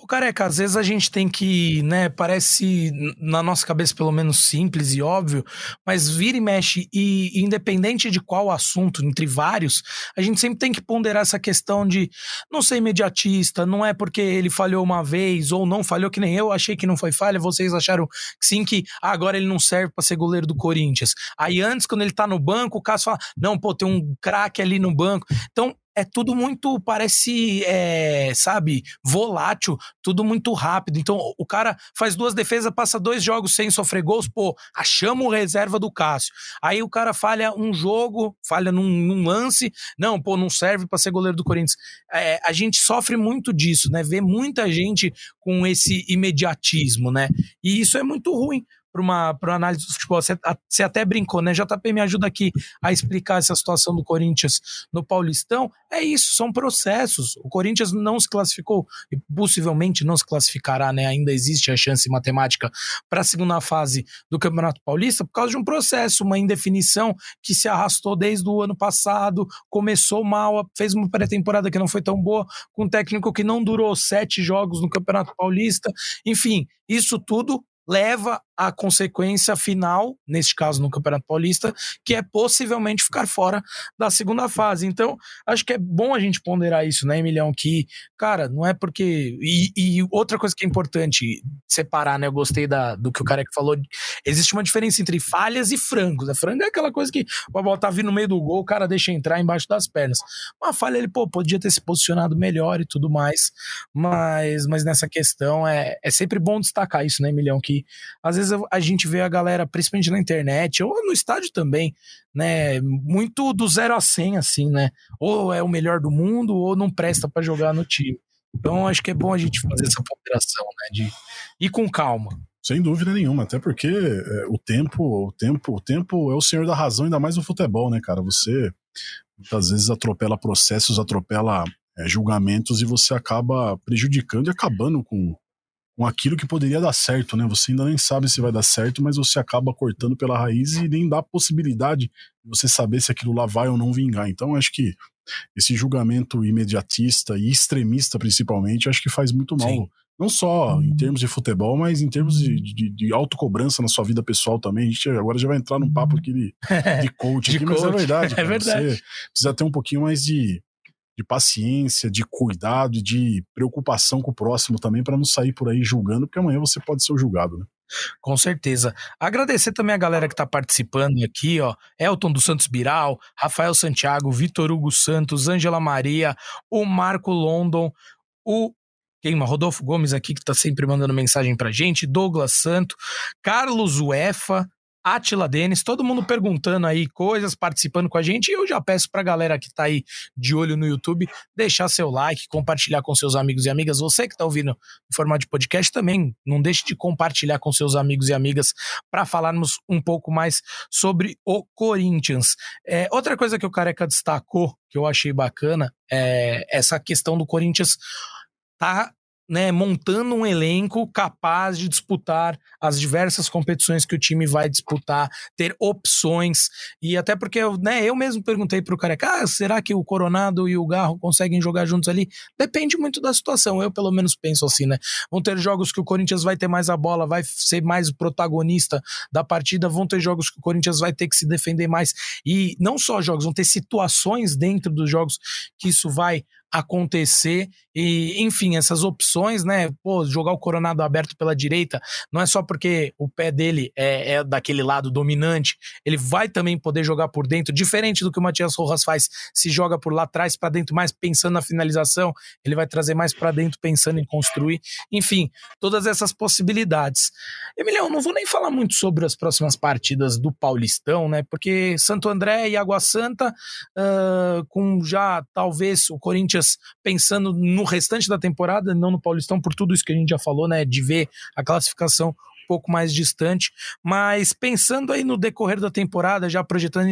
A: O careca, às vezes a gente tem que, né, parece na nossa cabeça pelo menos simples e óbvio, mas vira e mexe e independente de qual assunto, entre vários, a gente sempre tem que ponderar essa questão de não ser imediatista, não é porque ele falhou uma vez ou não falhou que nem eu achei que não foi falha, vocês acharam que sim que ah, agora ele não serve para ser goleiro do Corinthians. Aí antes quando ele tá no banco, o caso fala: "Não, pô, tem um craque ali no banco". Então, é tudo muito, parece, é, sabe, volátil, tudo muito rápido. Então, o cara faz duas defesas, passa dois jogos sem sofrer gols, pô, achamos o reserva do Cássio. Aí o cara falha um jogo, falha num, num lance, não, pô, não serve para ser goleiro do Corinthians. É, a gente sofre muito disso, né? Vê muita gente com esse imediatismo, né? E isso é muito ruim, para uma, uma análise do futebol. Você, você até brincou, né? JP me ajuda aqui a explicar essa situação do Corinthians no Paulistão. É isso, são processos. O Corinthians não se classificou e possivelmente não se classificará, né? Ainda existe a chance matemática para a segunda fase do Campeonato Paulista por causa de um processo, uma indefinição que se arrastou desde o ano passado, começou mal, fez uma pré-temporada que não foi tão boa, com um técnico que não durou sete jogos no Campeonato Paulista. Enfim, isso tudo leva à consequência final, neste caso no Campeonato Paulista, que é possivelmente ficar fora da segunda fase. Então, acho que é bom a gente ponderar isso, né, Emilhão? Que, cara, não é porque. E, e outra coisa que é importante separar, né? Eu gostei da, do que o cara falou. Existe uma diferença entre falhas e frangos. A franga é aquela coisa que a bola tá vindo no meio do gol, o cara deixa entrar embaixo das pernas. Uma falha, ele, pô, podia ter se posicionado melhor e tudo mais. Mas, mas nessa questão é, é sempre bom destacar isso, né, Emilhão? Que às vezes a gente vê a galera, principalmente na internet, ou no estádio também, né? Muito do zero a cem, assim, né? Ou é o melhor do mundo, ou não presta para jogar no time. Então acho que é bom a gente fazer essa ponderação, né? De ir com calma.
C: Sem dúvida nenhuma, até porque é, o tempo, o tempo, o tempo é o senhor da razão, ainda mais no futebol, né, cara? Você muitas vezes atropela processos, atropela é, julgamentos e você acaba prejudicando e acabando com, com aquilo que poderia dar certo, né? Você ainda nem sabe se vai dar certo, mas você acaba cortando pela raiz e nem dá possibilidade de você saber se aquilo lá vai ou não vingar. Então, acho que esse julgamento imediatista e extremista, principalmente, acho que faz muito mal. Sim. Não só em termos de futebol, mas em termos de, de, de autocobrança na sua vida pessoal também. A gente agora já vai entrar num papo aqui de, de coach, de aqui, coach. mas é verdade. É verdade. Você precisa ter um pouquinho mais de, de paciência, de cuidado, de preocupação com o próximo também, para não sair por aí julgando, porque amanhã você pode ser o julgado, né?
A: Com certeza. Agradecer também a galera que está participando aqui, ó. Elton dos Santos Biral, Rafael Santiago, Vitor Hugo Santos, Ângela Maria, o Marco London, o queima Rodolfo Gomes aqui que está sempre mandando mensagem pra gente, Douglas Santo, Carlos Uefa, Atila Denis, todo mundo perguntando aí coisas, participando com a gente. E eu já peço pra galera que tá aí de olho no YouTube deixar seu like, compartilhar com seus amigos e amigas. Você que tá ouvindo em formato de podcast também, não deixe de compartilhar com seus amigos e amigas para falarmos um pouco mais sobre o Corinthians. É, outra coisa que o Careca destacou, que eu achei bacana, é essa questão do Corinthians tá né, montando um elenco capaz de disputar as diversas competições que o time vai disputar, ter opções, e até porque eu, né, eu mesmo perguntei para o Careca, ah, será que o Coronado e o Garro conseguem jogar juntos ali? Depende muito da situação, eu pelo menos penso assim, né? Vão ter jogos que o Corinthians vai ter mais a bola, vai ser mais o protagonista da partida, vão ter jogos que o Corinthians vai ter que se defender mais, e não só jogos, vão ter situações dentro dos jogos que isso vai acontecer e, enfim, essas opções, né? Pô, jogar o Coronado aberto pela direita não é só porque o pé dele é, é daquele lado dominante, ele vai também poder jogar por dentro, diferente do que o Matias Rojas faz, se joga por lá atrás para dentro, mais pensando na finalização, ele vai trazer mais para dentro pensando em construir. Enfim, todas essas possibilidades. Emiliano, não vou nem falar muito sobre as próximas partidas do Paulistão, né? Porque Santo André e Água Santa, uh, com já talvez o Corinthians pensando no restante da temporada, não no Paulistão, por tudo isso que a gente já falou, né? De ver a classificação um pouco mais distante, mas pensando aí no decorrer da temporada, já projetando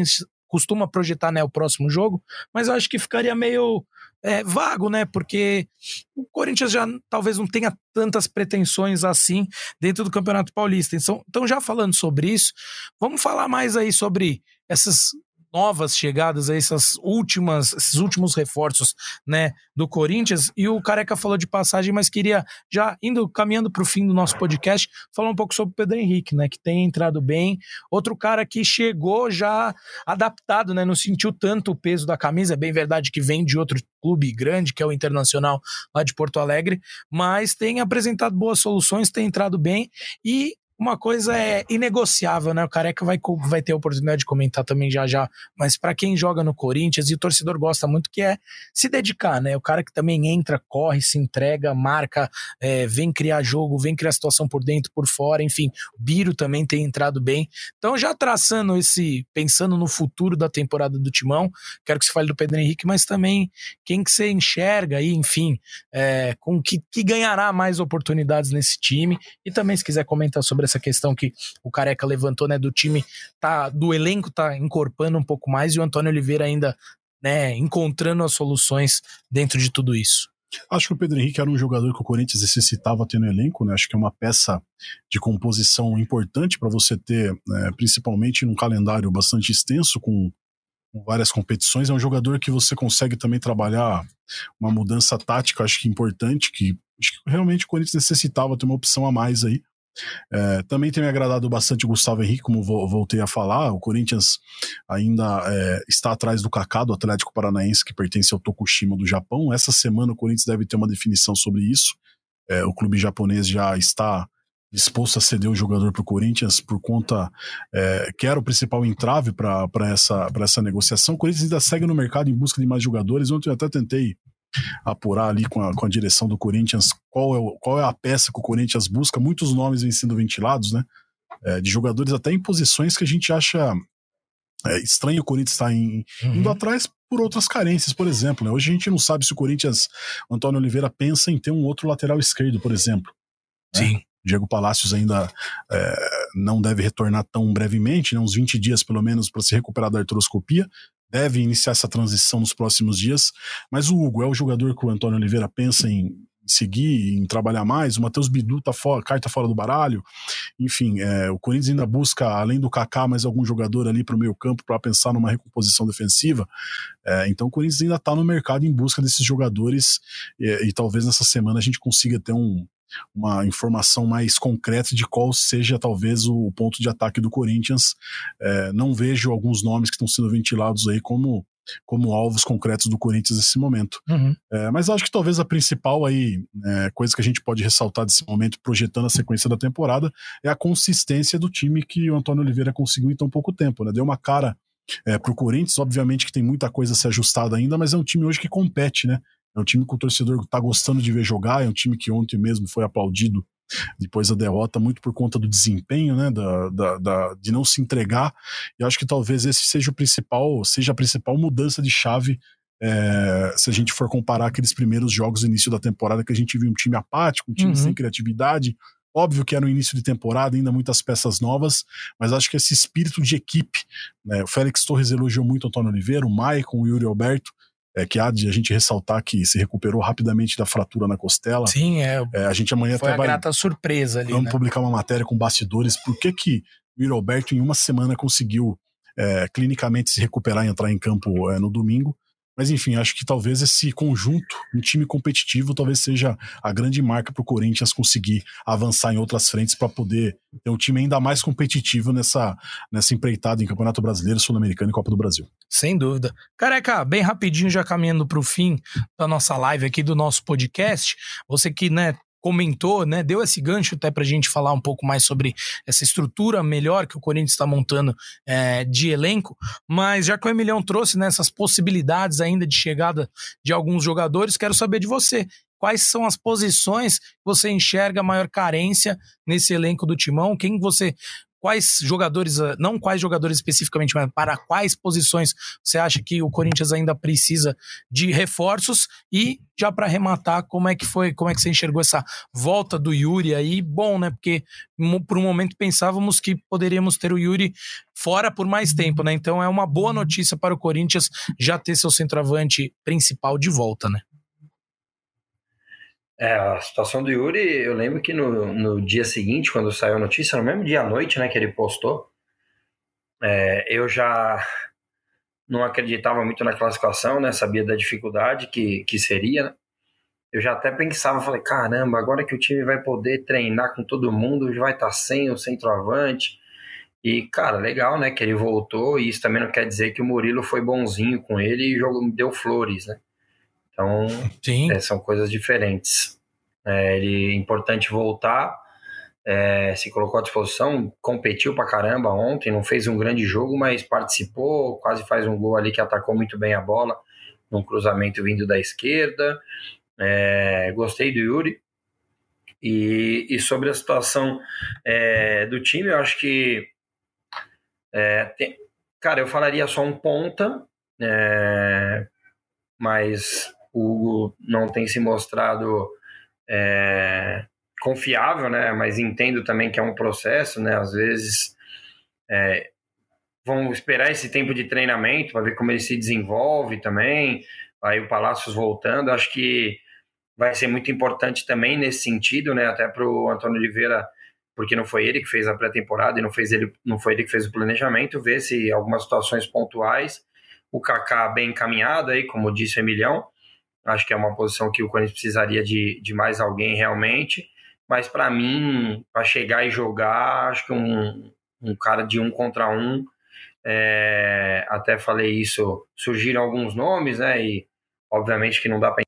A: costuma projetar né, o próximo jogo, mas eu acho que ficaria meio é, vago, né? Porque o Corinthians já talvez não tenha tantas pretensões assim dentro do Campeonato Paulista. Então, então já falando sobre isso, vamos falar mais aí sobre essas novas chegadas, essas últimas, esses últimos reforços, né, do Corinthians. E o Careca falou de passagem, mas queria já indo caminhando para o fim do nosso podcast, falar um pouco sobre o Pedro Henrique, né, que tem entrado bem. Outro cara que chegou já adaptado, né, não sentiu tanto o peso da camisa. É bem verdade que vem de outro clube grande, que é o Internacional lá de Porto Alegre, mas tem apresentado boas soluções, tem entrado bem e uma coisa é inegociável, né? O Careca vai, vai ter a oportunidade de comentar também já já, mas para quem joga no Corinthians e o torcedor gosta muito, que é se dedicar, né? O cara que também entra, corre, se entrega, marca, é, vem criar jogo, vem criar situação por dentro, por fora, enfim. O Biro também tem entrado bem. Então, já traçando esse, pensando no futuro da temporada do Timão, quero que se fale do Pedro Henrique, mas também quem que você enxerga aí, enfim, é, com que, que ganhará mais oportunidades nesse time e também se quiser comentar sobre essa questão que o Careca levantou, né, do time tá do elenco tá encorpando um pouco mais e o Antônio Oliveira ainda, né, encontrando as soluções dentro de tudo isso.
C: Acho que o Pedro Henrique era um jogador que o Corinthians necessitava ter no elenco, né? Acho que é uma peça de composição importante para você ter, né, principalmente num calendário bastante extenso, com, várias competições. É um jogador que você consegue também trabalhar uma mudança tática, acho que importante, que acho que realmente o Corinthians necessitava ter uma opção a mais aí. É, também tem me agradado bastante o Gustavo Henrique, como voltei a falar. O Corinthians ainda é, está atrás do Kaká, do Atlético Paranaense, que pertence ao Tokushima do Japão. Essa semana o Corinthians deve ter uma definição sobre isso. É, o clube japonês já está disposto a ceder o jogador para o Corinthians por conta é, que era o principal entrave para essa, essa negociação. O Corinthians ainda segue no mercado em busca de mais jogadores. Ontem eu até tentei apurar ali com a, com a direção do Corinthians qual é, o, qual é a peça que o Corinthians busca. Muitos nomes vêm sendo ventilados, né? É, de jogadores até em posições que a gente acha é, estranho o Corinthians estar em, uhum. indo atrás por outras carências, por exemplo. Né? Hoje a gente não sabe se o Corinthians, o Antônio Oliveira, pensa em ter um outro lateral esquerdo, por exemplo.
A: Né? Sim.
C: Diego Palácios ainda é, não deve retornar tão brevemente, né, uns 20 dias pelo menos, para se recuperar da artroscopia deve iniciar essa transição nos próximos dias. Mas o Hugo é o jogador que o Antônio Oliveira pensa em seguir, em trabalhar mais. O Matheus Bidu tá fora, carta fora do baralho. Enfim, é, o Corinthians ainda busca, além do Kaká, mais algum jogador ali para o meio campo para pensar numa recomposição defensiva. É, então o Corinthians ainda está no mercado em busca desses jogadores e, e talvez nessa semana a gente consiga ter um, uma informação mais concreta de qual seja talvez o ponto de ataque do Corinthians. É, não vejo alguns nomes que estão sendo ventilados aí como como alvos concretos do Corinthians nesse momento.
A: Uhum.
C: É, mas acho que talvez a principal aí é, coisa que a gente pode ressaltar desse momento, projetando a sequência da temporada, é a consistência do time que o Antônio Oliveira conseguiu em tão pouco tempo. Né? Deu uma cara é, para o Corinthians, obviamente que tem muita coisa a ser ajustada ainda, mas é um time hoje que compete, né? É um time que o torcedor está gostando de ver jogar, é um time que ontem mesmo foi aplaudido depois da derrota, muito por conta do desempenho, né, da, da, da, de não se entregar. E acho que talvez esse seja o principal, seja a principal mudança de chave é, se a gente for comparar aqueles primeiros jogos no início da temporada que a gente viu um time apático, um time uhum. sem criatividade. Óbvio que era no início de temporada, ainda muitas peças novas, mas acho que esse espírito de equipe, né, o Félix Torres elogiou muito o Antônio Oliveira, o Maicon, o Yuri Alberto, é, que há de a gente ressaltar que se recuperou rapidamente da fratura na costela.
A: Sim, é.
C: é a gente amanhã
A: foi
C: até
A: a
C: vai.
A: grata surpresa ali.
C: Vamos
A: né?
C: publicar uma matéria com bastidores. Por que, que o Roberto, em uma semana, conseguiu é, clinicamente se recuperar e entrar em campo é, no domingo? Mas enfim, acho que talvez esse conjunto, um time competitivo, talvez seja a grande marca para o Corinthians conseguir avançar em outras frentes para poder ter um time ainda mais competitivo nessa, nessa empreitada em Campeonato Brasileiro, Sul-Americano e Copa do Brasil.
A: Sem dúvida. Careca, bem rapidinho, já caminhando para o fim da nossa live aqui, do nosso podcast. Você que né, comentou, né, deu esse gancho até para a gente falar um pouco mais sobre essa estrutura melhor que o Corinthians está montando é, de elenco, mas já que o Emilhão trouxe nessas né, possibilidades ainda de chegada de alguns jogadores, quero saber de você. Quais são as posições que você enxerga maior carência nesse elenco do Timão? Quem você quais jogadores, ah, não quais jogadores especificamente, mas para quais posições você acha que o Corinthians ainda precisa de reforços e já para arrematar, como é que foi, como é que você enxergou essa volta do Yuri aí? Bom, né? Porque por um momento pensávamos que poderíamos ter o Yuri fora por mais tempo, né? Então é uma boa notícia para o Corinthians já ter seu centroavante principal de volta, né?
B: É, a situação do Yuri, eu lembro que no, no dia seguinte, quando saiu a notícia, no mesmo dia à noite, né, que ele postou, é, eu já não acreditava muito na classificação, né, sabia da dificuldade que, que seria, né? Eu já até pensava, falei, caramba, agora que o time vai poder treinar com todo mundo, vai estar tá sem o centroavante. E, cara, legal, né, que ele voltou, e isso também não quer dizer que o Murilo foi bonzinho com ele e jogou, deu flores, né? Então, é, são coisas diferentes. É, ele é importante voltar, é, se colocou à disposição, competiu pra caramba ontem, não fez um grande jogo, mas participou, quase faz um gol ali que atacou muito bem a bola, num cruzamento vindo da esquerda. É, gostei do Yuri. E, e sobre a situação é, do time, eu acho que. É, tem, cara, eu falaria só um ponta, é, mas o Hugo não tem se mostrado é, confiável, né? Mas entendo também que é um processo, né? Às vezes é, vão esperar esse tempo de treinamento para ver como ele se desenvolve também. Aí o Palácios voltando, acho que vai ser muito importante também nesse sentido, né? Até para o Antônio Oliveira, porque não foi ele que fez a pré-temporada e não fez ele, não foi ele que fez o planejamento, ver se algumas situações pontuais o Kaká bem encaminhado aí, como disse o Emilhão, Acho que é uma posição que o Corinthians precisaria de, de mais alguém realmente. Mas para mim, para chegar e jogar, acho que um, um cara de um contra um, é, até falei isso, surgiram alguns nomes, né? E obviamente que não dá para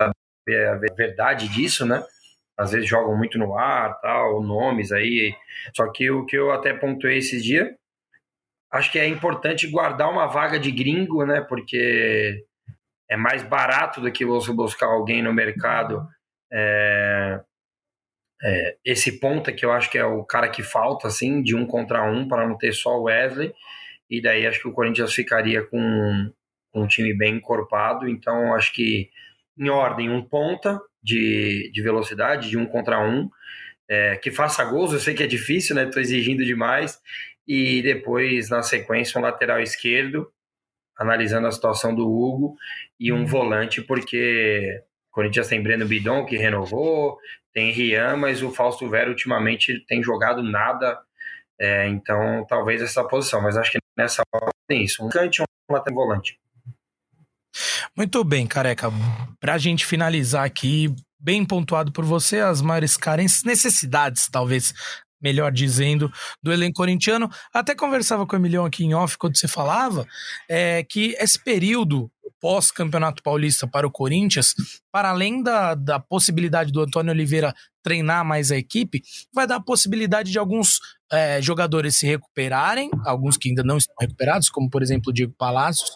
B: saber a verdade disso, né? Às vezes jogam muito no ar, tal, nomes aí. Só que o que eu até pontuei esses dias, acho que é importante guardar uma vaga de gringo, né? Porque é mais barato do que você buscar alguém no mercado. É, é, esse ponta que eu acho que é o cara que falta, assim, de um contra um, para não ter só o Wesley. E daí acho que o Corinthians ficaria com, com um time bem encorpado. Então acho que em ordem, um ponta de, de velocidade, de um contra um, é, que faça gols. Eu sei que é difícil, né? Estou exigindo demais. E depois, na sequência, um lateral esquerdo analisando a situação do Hugo e um uhum. volante, porque o Corinthians tem Breno Bidon, que renovou, tem Rian, mas o Fausto Vera ultimamente tem jogado nada, é, então talvez essa posição, mas acho que nessa hora tem isso, um cante e um lateral volante.
A: Muito bem, Careca. Para a gente finalizar aqui, bem pontuado por você, as maiores carências, necessidades, talvez, melhor dizendo, do elenco corintiano. Até conversava com o Emilhão aqui em off quando você falava é, que esse período pós-campeonato paulista para o Corinthians, para além da, da possibilidade do Antônio Oliveira treinar mais a equipe, vai dar a possibilidade de alguns é, jogadores se recuperarem, alguns que ainda não estão recuperados, como por exemplo o Diego Palacios,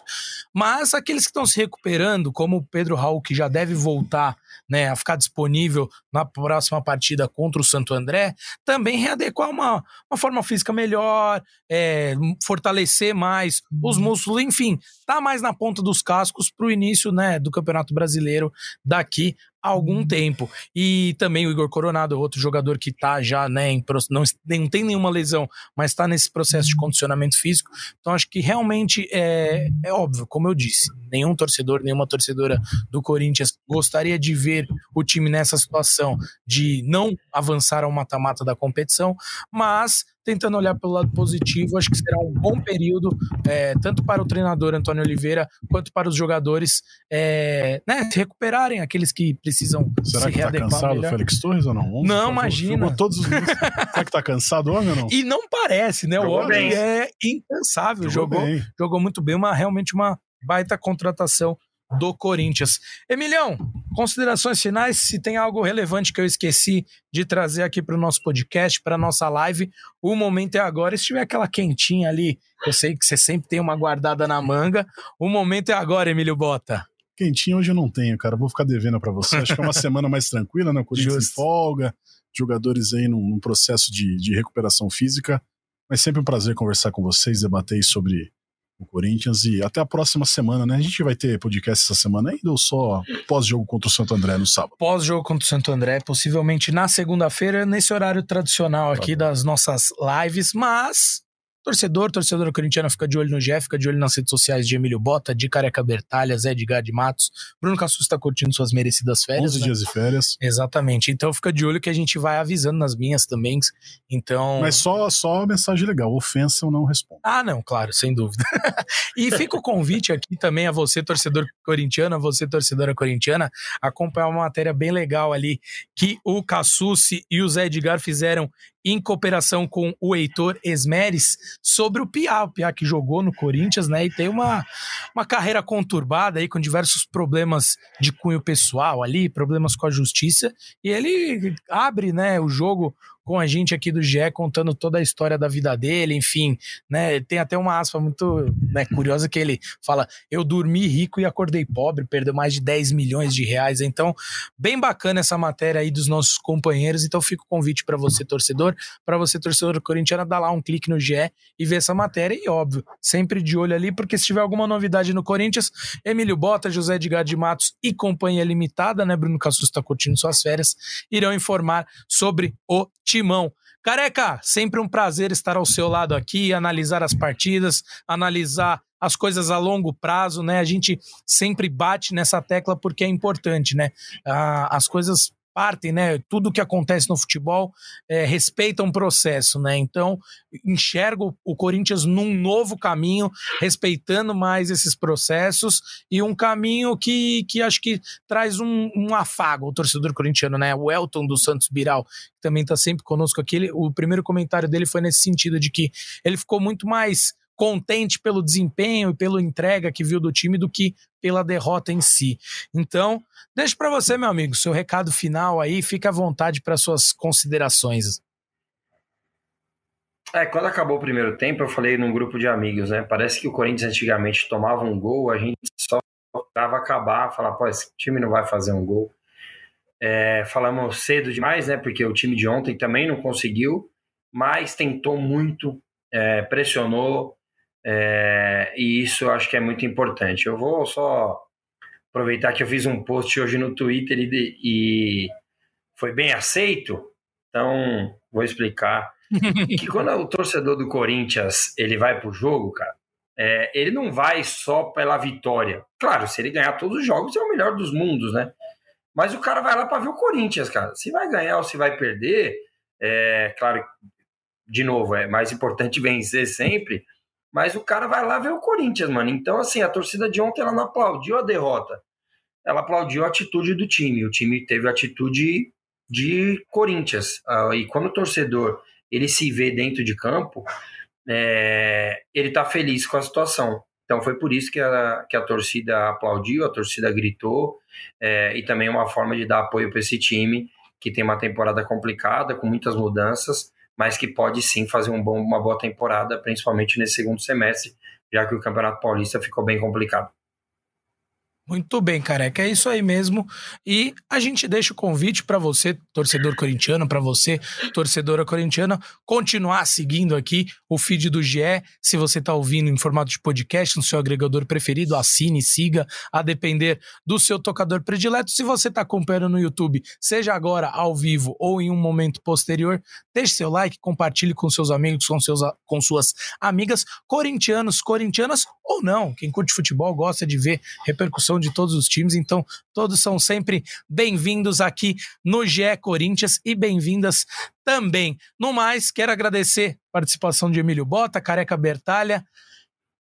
A: mas aqueles que estão se recuperando, como o Pedro Raul, que já deve voltar né, a ficar disponível na próxima partida contra o Santo André, também readequar uma, uma forma física melhor, é, fortalecer mais os uhum. músculos, enfim, tá mais na ponta dos cascos para o início né, do Campeonato Brasileiro daqui há algum tempo. E também o Igor Coronado, outro jogador que tá já, né, em, não, não tem nenhuma lesão, mas está nesse processo de condicionamento físico. Então acho que realmente é, é óbvio, como eu disse, nenhum torcedor, nenhuma torcedora do Corinthians gostaria de ver o time nessa situação de não avançar ao mata-mata da competição, mas tentando olhar pelo lado positivo, acho que será um bom período, é, tanto para o treinador Antônio Oliveira, quanto para os jogadores é, né, recuperarem aqueles que precisam
C: Será
A: se
C: que tá cansado o Félix Torres ou não?
A: Ontem não, imagina.
C: Todos os Será que tá cansado o homem ou não?
A: E não parece, né? Jogou o homem bem. é incansável. Jogou, jogou, jogou muito bem, uma, realmente uma baita contratação do Corinthians. Emilhão, considerações finais, se tem algo relevante que eu esqueci de trazer aqui para o nosso podcast, para nossa live, o momento é agora. Se tiver aquela quentinha ali, eu sei que você sempre tem uma guardada na manga, o momento é agora, Emílio Bota.
C: Quentinha hoje eu não tenho, cara, vou ficar devendo para você. Acho que é uma semana mais tranquila, né? O Corinthians de folga, jogadores aí num, num processo de, de recuperação física, mas sempre um prazer conversar com vocês, debater sobre o Corinthians. E até a próxima semana, né? A gente vai ter podcast essa semana ainda ou só pós-jogo contra o Santo André no sábado?
A: Pós-jogo contra o Santo André, possivelmente na segunda-feira, nesse horário tradicional aqui das nossas lives, mas Torcedor, torcedora corintiana, fica de olho no Jeff, fica de olho nas redes sociais de Emílio Bota, de Careca Bertalha, Zé Edgar de Matos. Bruno Cassus está curtindo suas merecidas férias.
C: 11 né? dias de férias.
A: Exatamente. Então fica de olho que a gente vai avisando nas minhas também. Então.
C: Mas só, só mensagem legal. Ofensa eu não respondo.
A: Ah, não, claro, sem dúvida. e fica o convite aqui também a você, torcedor corintiano, a você, torcedora corintiana, acompanhar uma matéria bem legal ali que o Cassucci e o Zé Edgar fizeram em cooperação com o Heitor Esmeres, sobre o Piá, o Piá que jogou no Corinthians, né, e tem uma, uma carreira conturbada aí, com diversos problemas de cunho pessoal ali, problemas com a justiça, e ele abre, né, o jogo com a gente aqui do GE contando toda a história da vida dele, enfim, né? Tem até uma aspa muito né, curiosa que ele fala: Eu dormi rico e acordei pobre, perdeu mais de 10 milhões de reais. Então, bem bacana essa matéria aí dos nossos companheiros. Então, fica o convite para você, torcedor, para você, torcedor corintiano, dar lá um clique no GE e ver essa matéria. E óbvio, sempre de olho ali, porque se tiver alguma novidade no Corinthians, Emílio Bota, José Edgar de Matos e Companhia Limitada, né? Bruno Cassus está curtindo suas férias, irão informar sobre o Timão. Careca, sempre um prazer estar ao seu lado aqui, analisar as partidas, analisar as coisas a longo prazo, né? A gente sempre bate nessa tecla porque é importante, né? Ah, as coisas partem, né? Tudo que acontece no futebol é, respeita um processo, né? Então, enxergo o Corinthians num novo caminho, respeitando mais esses processos e um caminho que, que acho que traz um, um afago ao torcedor corintiano, né? O Elton do Santos Biral, que também está sempre conosco aqui, ele, o primeiro comentário dele foi nesse sentido de que ele ficou muito mais contente pelo desempenho e pela entrega que viu do time do que pela derrota em si. Então, deixo para você, meu amigo, seu recado final aí, fica à vontade para suas considerações.
B: É, quando acabou o primeiro tempo, eu falei num grupo de amigos, né? Parece que o Corinthians antigamente tomava um gol, a gente só tava acabar, falar, pô, esse time não vai fazer um gol. É, falamos cedo demais, né? Porque o time de ontem também não conseguiu, mas tentou muito, é, pressionou, é, e isso eu acho que é muito importante. Eu vou só aproveitar que eu fiz um post hoje no Twitter e, e foi bem aceito, então vou explicar que quando o torcedor do Corinthians ele vai pro jogo, cara, é, ele não vai só pela vitória. Claro, se ele ganhar todos os jogos é o melhor dos mundos, né? Mas o cara vai lá para ver o Corinthians, cara. Se vai ganhar ou se vai perder, é claro, de novo, é mais importante vencer sempre. Mas o cara vai lá ver o Corinthians, mano. Então, assim, a torcida de ontem ela não aplaudiu a derrota. Ela aplaudiu a atitude do time. O time teve a atitude de Corinthians. Uh, e quando o torcedor ele se vê dentro de campo, é, ele tá feliz com a situação. Então foi por isso que a, que a torcida aplaudiu, a torcida gritou, é, e também uma forma de dar apoio para esse time que tem uma temporada complicada, com muitas mudanças, mas que pode sim fazer um bom, uma boa temporada, principalmente nesse segundo semestre, já que o Campeonato Paulista ficou bem complicado.
A: Muito bem, careca, é isso aí mesmo. E a gente deixa o convite para você, torcedor corintiano, para você, torcedora corintiana, continuar seguindo aqui o feed do GE. Se você está ouvindo em formato de podcast no seu agregador preferido, assine, siga, a depender do seu tocador predileto. Se você está acompanhando no YouTube, seja agora ao vivo ou em um momento posterior, deixe seu like, compartilhe com seus amigos, com, seus, com suas amigas, corintianos, corintianas ou não. Quem curte futebol gosta de ver repercussão de todos os times, então todos são sempre bem-vindos aqui no GE Corinthians e bem-vindas também. No mais, quero agradecer a participação de Emílio Bota, Careca Bertalha,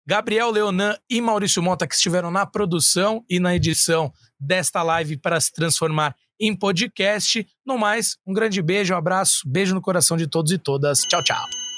A: Gabriel Leonan e Maurício Mota, que estiveram na produção e na edição desta live para se transformar em podcast. No mais, um grande beijo, um abraço, beijo no coração de todos e todas. Tchau, tchau.